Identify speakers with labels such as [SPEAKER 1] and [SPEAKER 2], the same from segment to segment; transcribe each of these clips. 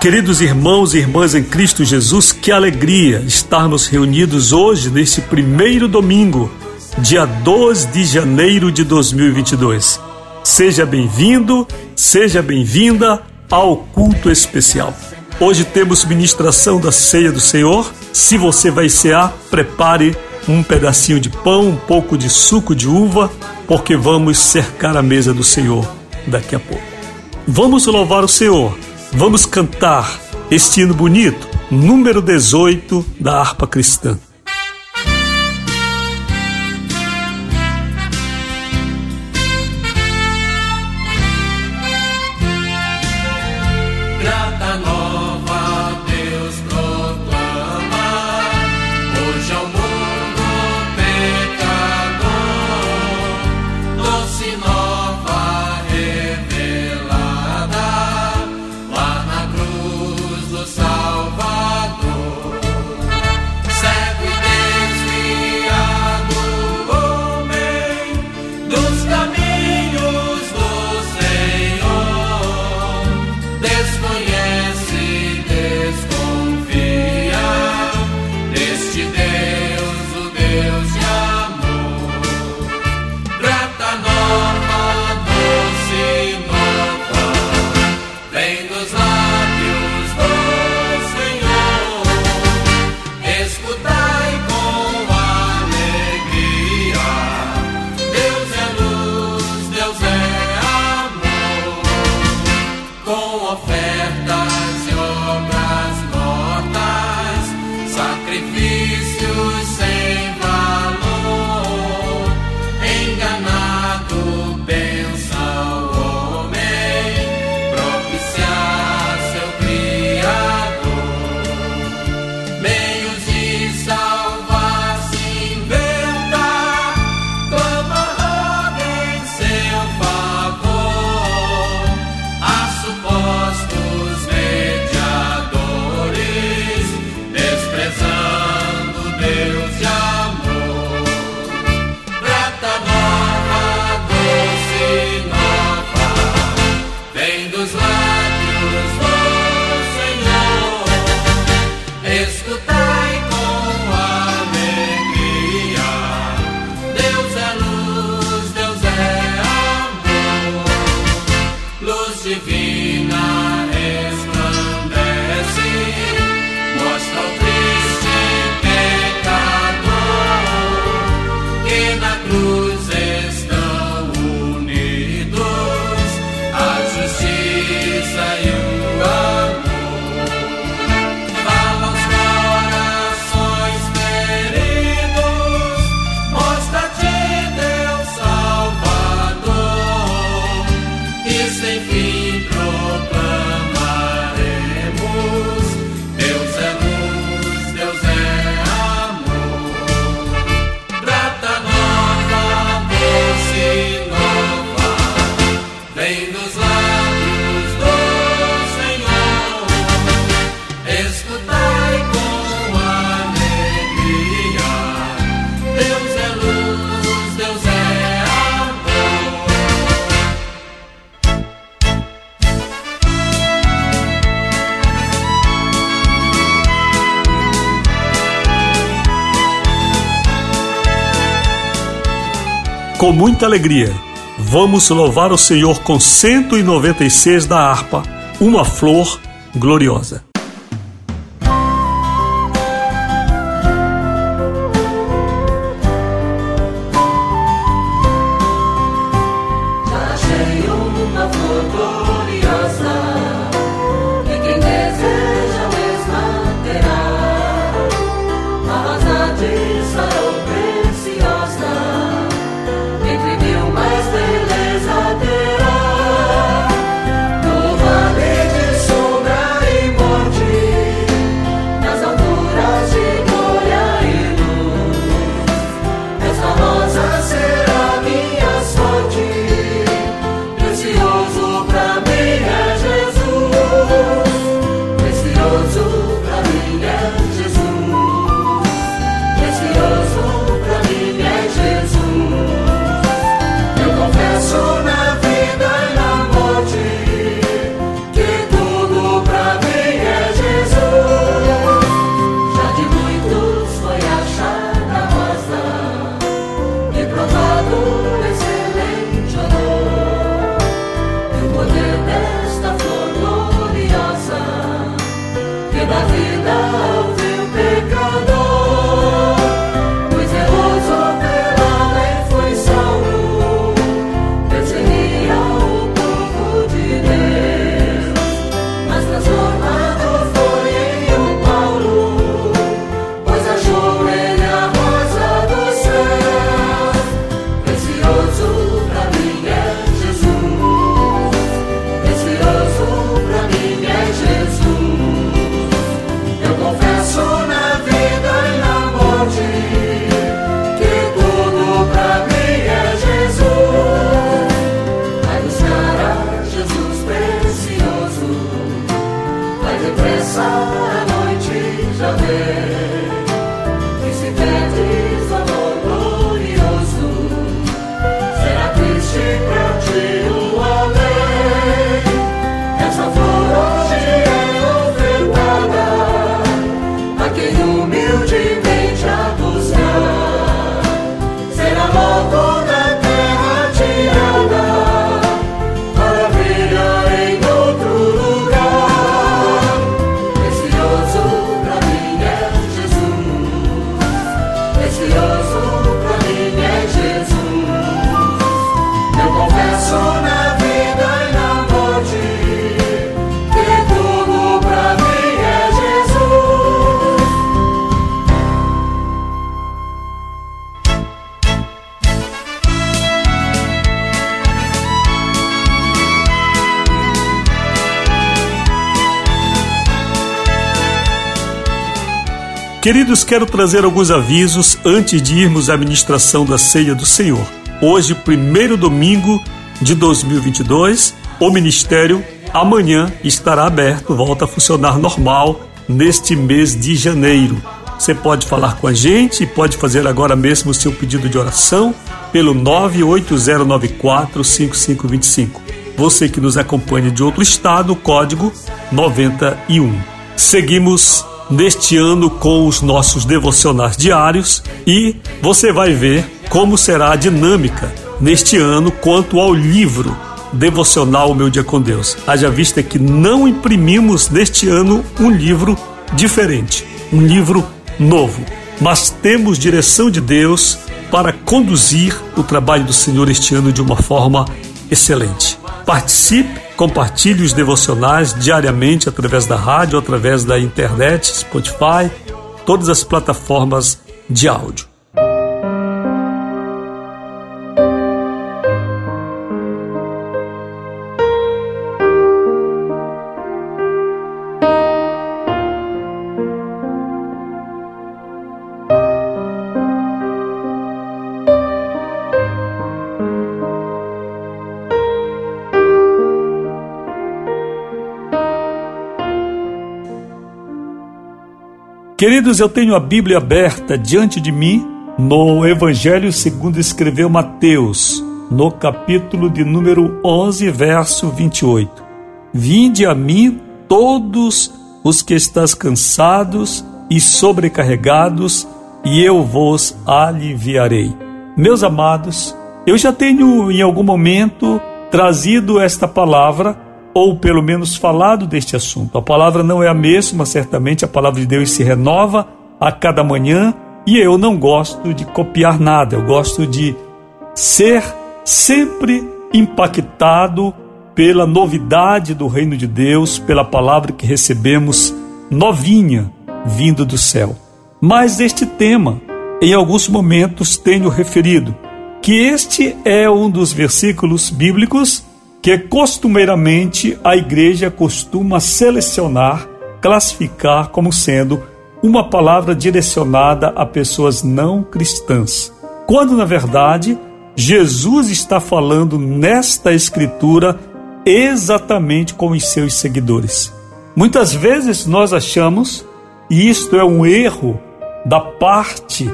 [SPEAKER 1] Queridos irmãos e irmãs em Cristo Jesus, que alegria estarmos reunidos hoje neste primeiro domingo, dia 12 de janeiro de 2022. Seja bem-vindo, seja bem-vinda ao culto especial. Hoje temos ministração da ceia do Senhor. Se você vai cear, prepare um pedacinho de pão, um pouco de suco de uva, porque vamos cercar a mesa do Senhor daqui a pouco. Vamos louvar o Senhor Vamos cantar este hino bonito, número 18 da harpa cristã. Com muita alegria. Vamos louvar o Senhor com 196 da harpa, uma flor gloriosa.
[SPEAKER 2] Queridos, quero trazer alguns avisos antes de irmos à ministração da Ceia do Senhor. Hoje, primeiro domingo de 2022, o ministério amanhã estará aberto, volta a funcionar normal neste mês de janeiro. Você pode falar com a gente e pode fazer agora mesmo o seu pedido de oração pelo 980945525. Você que nos acompanha de outro estado, código 91. Seguimos neste ano com os nossos devocionais diários e você vai ver como será a dinâmica neste ano quanto ao livro devocional Meu Dia com Deus. Haja vista que não imprimimos neste ano um livro diferente, um livro novo, mas temos direção de Deus para conduzir o trabalho do Senhor este ano de uma forma excelente. Participe Compartilhe os devocionais diariamente através da rádio, através da internet, Spotify, todas as plataformas de áudio. Queridos, eu tenho a Bíblia aberta diante de mim no Evangelho segundo escreveu Mateus, no capítulo de número 11, verso 28. Vinde a mim todos os que estás cansados e sobrecarregados, e eu vos aliviarei. Meus amados, eu já tenho em algum momento trazido esta palavra ou pelo menos falado deste assunto. A palavra não é a mesma, certamente a palavra de Deus se renova a cada manhã e eu não gosto de copiar nada, eu gosto de ser sempre impactado pela novidade do reino de Deus, pela palavra que recebemos novinha vindo do céu. Mas este tema, em alguns momentos tenho referido que este é um dos versículos bíblicos que costumeiramente a igreja costuma selecionar, classificar como sendo uma palavra direcionada a pessoas não cristãs. Quando na verdade Jesus está falando nesta escritura exatamente com os seus seguidores. Muitas vezes nós achamos, e isto é um erro da parte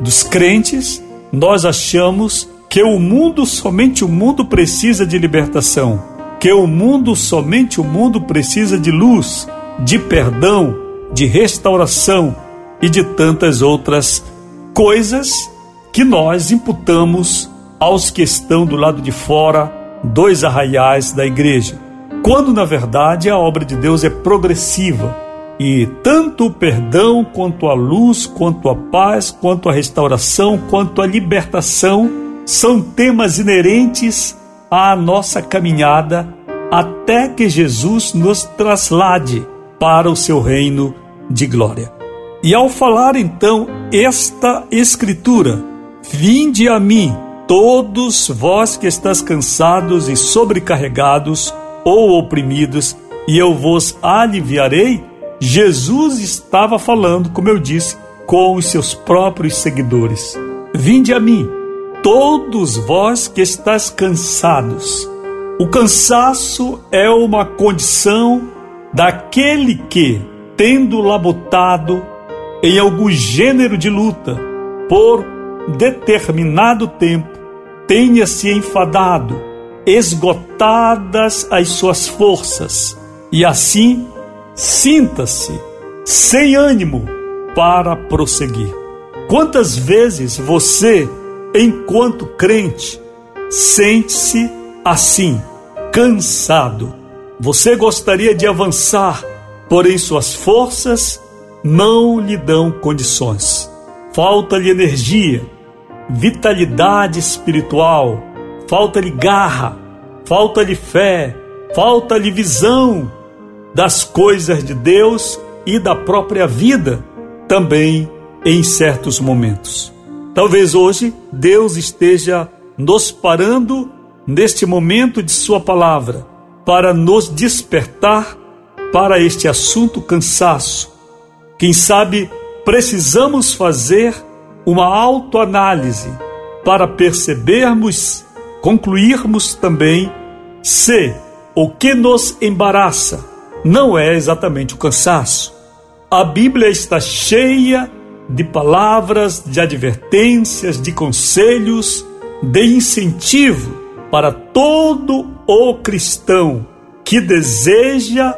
[SPEAKER 2] dos crentes, nós achamos que o mundo, somente o mundo precisa de libertação, que o mundo, somente o mundo precisa de luz, de perdão, de restauração e de tantas outras coisas que nós imputamos aos que estão do lado de fora dos arraiais da igreja. Quando na verdade a obra de Deus é progressiva e tanto o perdão, quanto a luz, quanto a paz, quanto a restauração, quanto a libertação são temas inerentes à nossa caminhada até que Jesus nos traslade para o seu reino de glória. E ao falar então esta escritura, vinde a mim, todos vós que estáis cansados e sobrecarregados ou oprimidos, e eu vos aliviarei. Jesus estava falando, como eu disse, com os seus próprios seguidores. Vinde a mim, todos vós que estáis cansados. O cansaço é uma condição daquele que, tendo labutado em algum gênero de luta por determinado tempo, tenha se enfadado, esgotadas as suas forças, e assim sinta-se sem ânimo para prosseguir. Quantas vezes você, enquanto crente, sente-se assim, cansado? Você gostaria de avançar, porém suas forças não lhe dão condições. Falta-lhe energia, vitalidade espiritual, falta-lhe garra, falta-lhe fé, falta-lhe visão das coisas de Deus e da própria vida também em certos momentos. Talvez hoje Deus esteja nos parando neste momento de Sua palavra para nos despertar para este assunto cansaço. Quem sabe precisamos fazer uma autoanálise para percebermos, concluirmos também se o que nos embaraça não é exatamente o cansaço. A Bíblia está cheia de palavras, de advertências, de conselhos, de incentivo para todo o cristão que deseja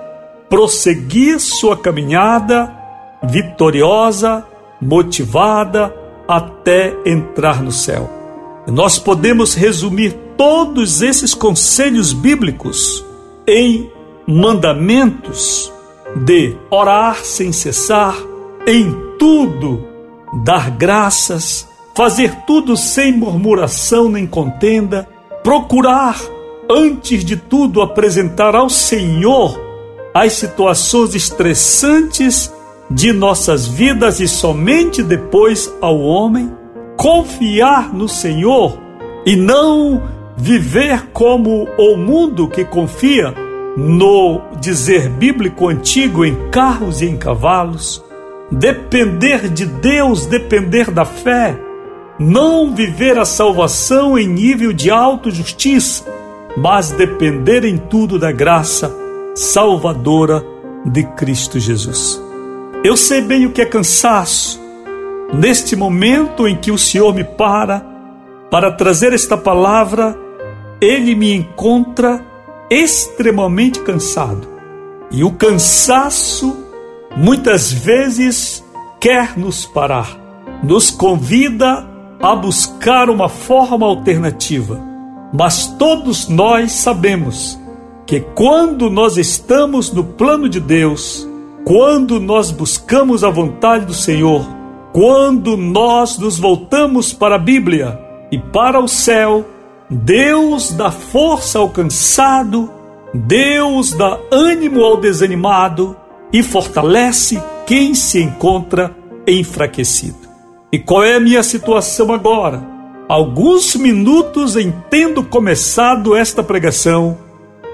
[SPEAKER 2] prosseguir sua caminhada vitoriosa, motivada até entrar no céu. Nós podemos resumir todos esses conselhos bíblicos em mandamentos de orar sem cessar, em tudo dar graças, fazer tudo sem murmuração nem contenda, procurar, antes de tudo, apresentar ao Senhor as situações estressantes de nossas vidas e somente depois ao homem, confiar no Senhor e não viver como o mundo que confia no dizer bíblico antigo em carros e em cavalos, depender de Deus, depender da fé, não viver a salvação em nível de autojustiça, mas depender em tudo da graça salvadora de Cristo Jesus. Eu sei bem o que é cansaço. Neste momento em que o Senhor me para para trazer esta palavra, ele me encontra extremamente cansado. E o cansaço muitas vezes quer nos parar, nos convida a buscar uma forma alternativa. Mas todos nós sabemos que quando nós estamos no plano de Deus, quando nós buscamos a vontade do Senhor, quando nós nos voltamos para a Bíblia e para o céu, Deus dá força ao cansado, Deus dá ânimo ao desanimado e fortalece quem se encontra enfraquecido. E qual é a minha situação agora? Alguns minutos em tendo começado esta pregação,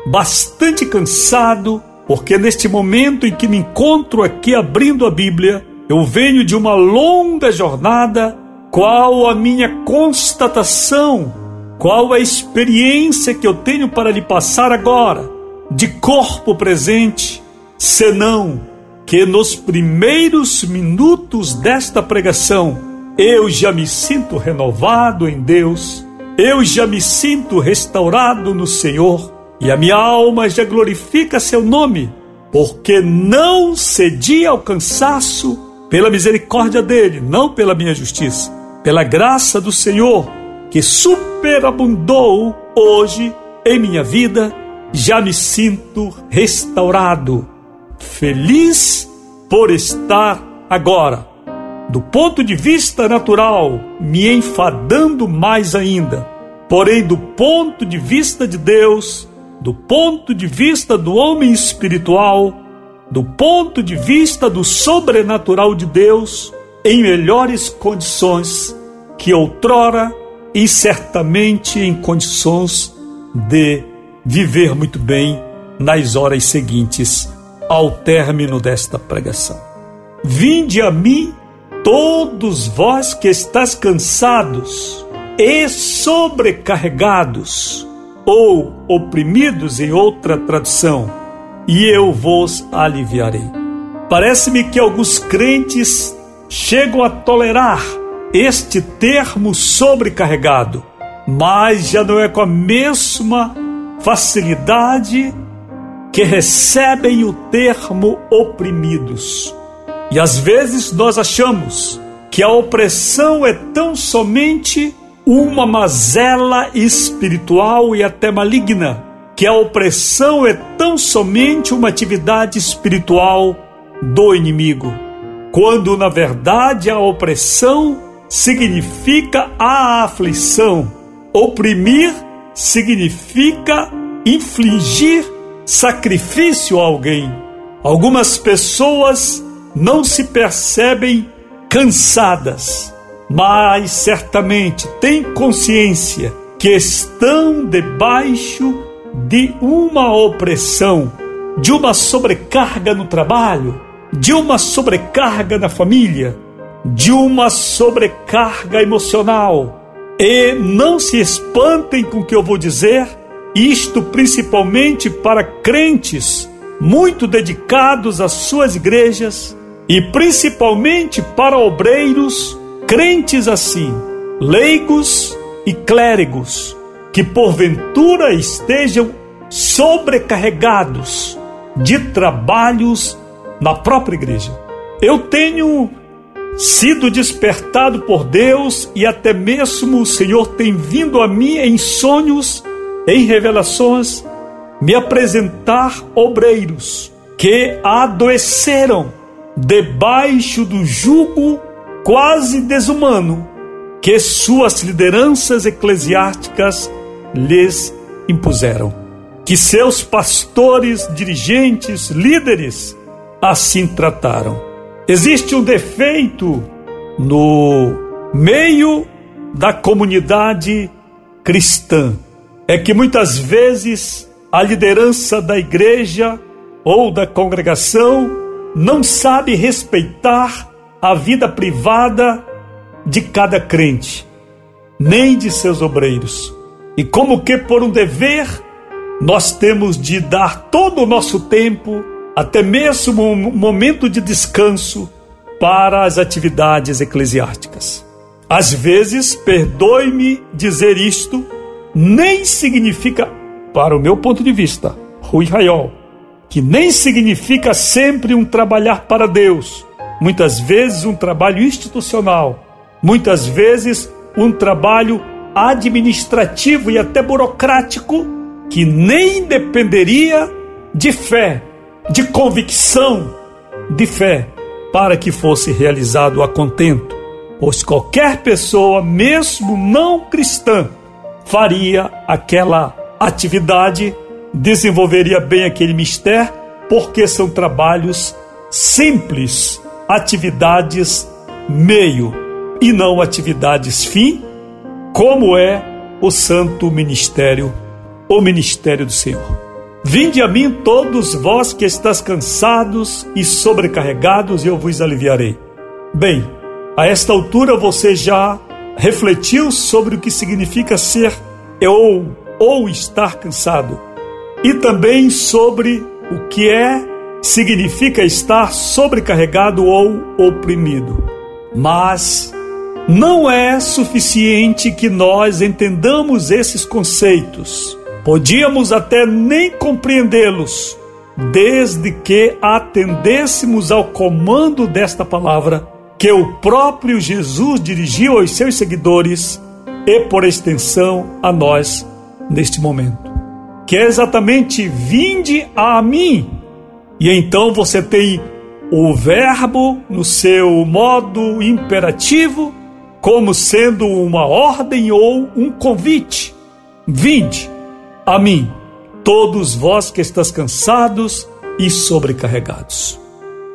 [SPEAKER 2] bastante cansado, porque neste momento em que me encontro aqui abrindo a Bíblia, eu venho de uma longa jornada. Qual a minha constatação? Qual a experiência que eu tenho para lhe passar agora, de corpo presente, senão que nos primeiros minutos desta pregação eu já me sinto renovado em Deus, eu já me sinto restaurado no Senhor e a minha alma já glorifica seu nome, porque não cedi ao cansaço pela misericórdia dele, não pela minha justiça, pela graça do Senhor que superabundou hoje em minha vida, já me sinto restaurado feliz por estar agora, do ponto de vista natural, me enfadando mais ainda. Porém, do ponto de vista de Deus, do ponto de vista do homem espiritual, do ponto de vista do sobrenatural de Deus, em melhores condições que outrora e certamente em condições de viver muito bem nas horas seguintes ao término desta pregação. Vinde a mim, todos vós que estáis cansados e sobrecarregados, ou oprimidos em outra tradução, e eu vos aliviarei. Parece-me que alguns crentes chegam a tolerar este termo sobrecarregado, mas já não é com a mesma facilidade que recebem o termo oprimidos. E às vezes nós achamos que a opressão é tão somente uma mazela espiritual e até maligna, que a opressão é tão somente uma atividade espiritual do inimigo, quando na verdade a opressão significa a aflição, oprimir significa infligir sacrifício a alguém. Algumas pessoas não se percebem cansadas, mas certamente têm consciência que estão debaixo de uma opressão, de uma sobrecarga no trabalho, de uma sobrecarga na família, de uma sobrecarga emocional. E não se espantem com o que eu vou dizer, isto principalmente para crentes muito dedicados às suas igrejas e principalmente para obreiros, crentes assim, leigos e clérigos, que porventura estejam sobrecarregados de trabalhos na própria igreja. Eu tenho sido despertado por Deus e até mesmo o Senhor tem vindo a mim em sonhos, em revelações, me apresentar obreiros que adoeceram debaixo do jugo quase desumano que suas lideranças eclesiásticas lhes impuseram. Que seus pastores, dirigentes, líderes assim trataram. Existe um defeito no meio da comunidade cristã. É que muitas vezes a liderança da igreja ou da congregação não sabe respeitar a vida privada de cada crente, nem de seus obreiros. E como que por um dever, nós temos de dar todo o nosso tempo, até mesmo um momento de descanso, para as atividades eclesiásticas. Às vezes, perdoe-me dizer isto, nem significa, para o meu ponto de vista, Rui Raiol, que nem significa sempre um trabalhar para Deus, muitas vezes um trabalho institucional, muitas vezes um trabalho administrativo e até burocrático que nem dependeria de fé, de convicção de fé, para que fosse realizado a contento, pois qualquer pessoa, mesmo não cristã, faria aquela atividade desenvolveria bem aquele mistério, porque são trabalhos simples, atividades meio e não atividades fim, como é o santo ministério, o ministério do Senhor. Vinde a mim todos vós que estáis cansados e sobrecarregados, e eu vos aliviarei. Bem, a esta altura você já refletiu sobre o que significa ser ou, ou estar cansado e também sobre o que é significa estar sobrecarregado ou oprimido. Mas não é suficiente que nós entendamos esses conceitos. Podíamos até nem compreendê-los, desde que atendêssemos ao comando desta palavra que o próprio Jesus dirigiu aos seus seguidores e, por extensão, a nós neste momento que é exatamente vinde a mim. E então você tem o verbo no seu modo imperativo, como sendo uma ordem ou um convite. Vinde a mim, todos vós que estáis cansados e sobrecarregados.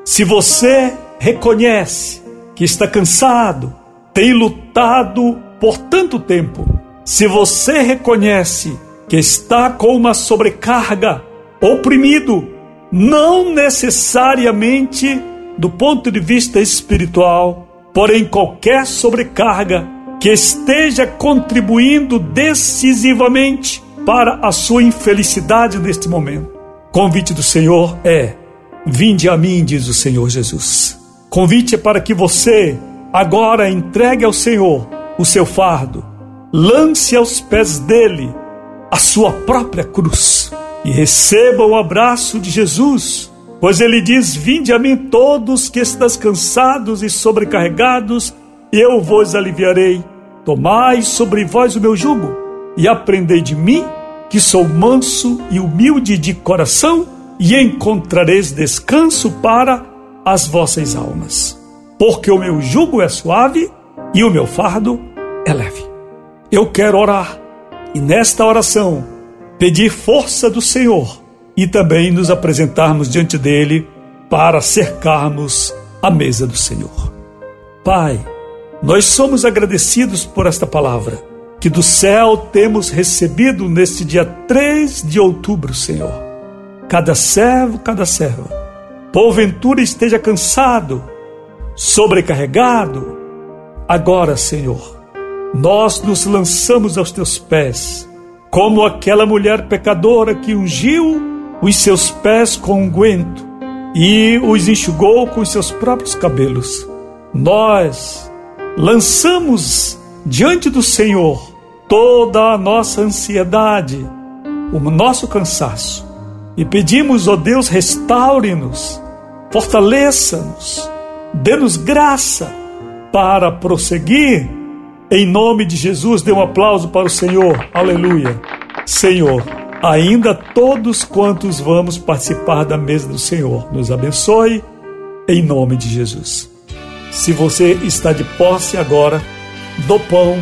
[SPEAKER 2] Se você reconhece que está cansado, tem lutado por tanto tempo, se você reconhece que está com uma sobrecarga, oprimido, não necessariamente do ponto de vista espiritual, porém qualquer sobrecarga que esteja contribuindo decisivamente para a sua infelicidade neste momento. Convite do Senhor é: Vinde a mim, diz o Senhor Jesus. Convite é para que você agora entregue ao Senhor o seu fardo, lance aos pés dele a sua própria cruz e receba o abraço de Jesus, pois ele diz: Vinde a mim todos que estáis cansados e sobrecarregados, e eu vos aliviarei. Tomai sobre vós o meu jugo e aprendei de mim, que sou manso e humilde de coração, e encontrareis descanso para as vossas almas. Porque o meu jugo é suave e o meu fardo é leve. Eu quero orar e nesta oração pedir força do Senhor e também nos apresentarmos diante dele para cercarmos a mesa do Senhor. Pai, nós somos agradecidos por esta palavra que do céu temos recebido neste dia 3 de outubro, Senhor. Cada servo, cada serva, porventura esteja cansado, sobrecarregado, agora, Senhor, nós nos lançamos aos teus pés, como aquela mulher pecadora que ungiu os seus pés com unguento e os enxugou com os seus próprios cabelos. Nós lançamos diante do Senhor toda a nossa ansiedade, o nosso cansaço e pedimos, ó Deus, restaure-nos, fortaleça-nos, dê-nos graça para prosseguir. Em nome de Jesus, dê um aplauso para o Senhor. Aleluia. Senhor, ainda todos quantos vamos participar da mesa do Senhor, nos abençoe em nome de Jesus. Se você está de posse agora do pão,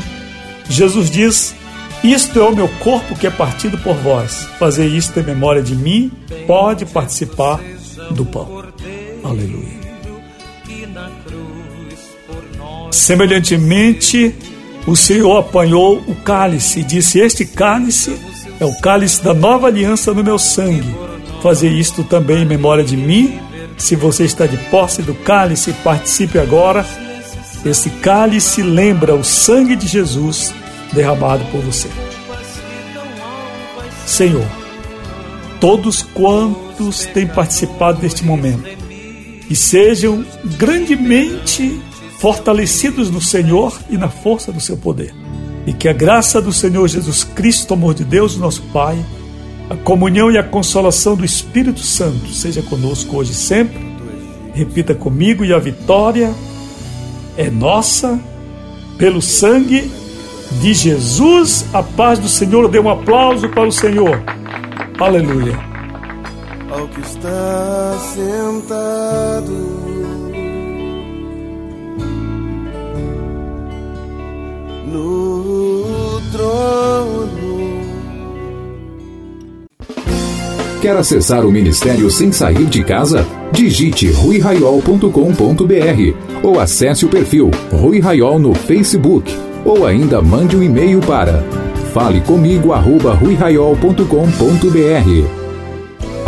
[SPEAKER 2] Jesus diz: Isto é o meu corpo que é partido por vós. Fazer isto em memória de mim, pode participar do pão. Aleluia. Semelhantemente, o Senhor apanhou o cálice e disse: Este cálice é o cálice da nova aliança no meu sangue. Fazer isto também em memória de mim. Se você está de posse do cálice, participe agora. Esse cálice lembra o sangue de Jesus derramado por você. Senhor, todos quantos têm participado deste momento, e sejam grandemente fortalecidos no Senhor e na força do seu poder. E que a graça do Senhor Jesus Cristo, amor de Deus, nosso Pai, a comunhão e a consolação do Espírito Santo seja conosco hoje e sempre. Repita comigo, e a vitória é nossa pelo sangue de Jesus. A paz do Senhor, dê um aplauso para o Senhor. Aleluia.
[SPEAKER 3] Ao que está sentado no trono.
[SPEAKER 4] Quer acessar o ministério sem sair de casa? Digite ruiraiol.com.br ou acesse o perfil Rui Raiol no Facebook ou ainda mande um e-mail para falecomigo@ruiraiol.com.br.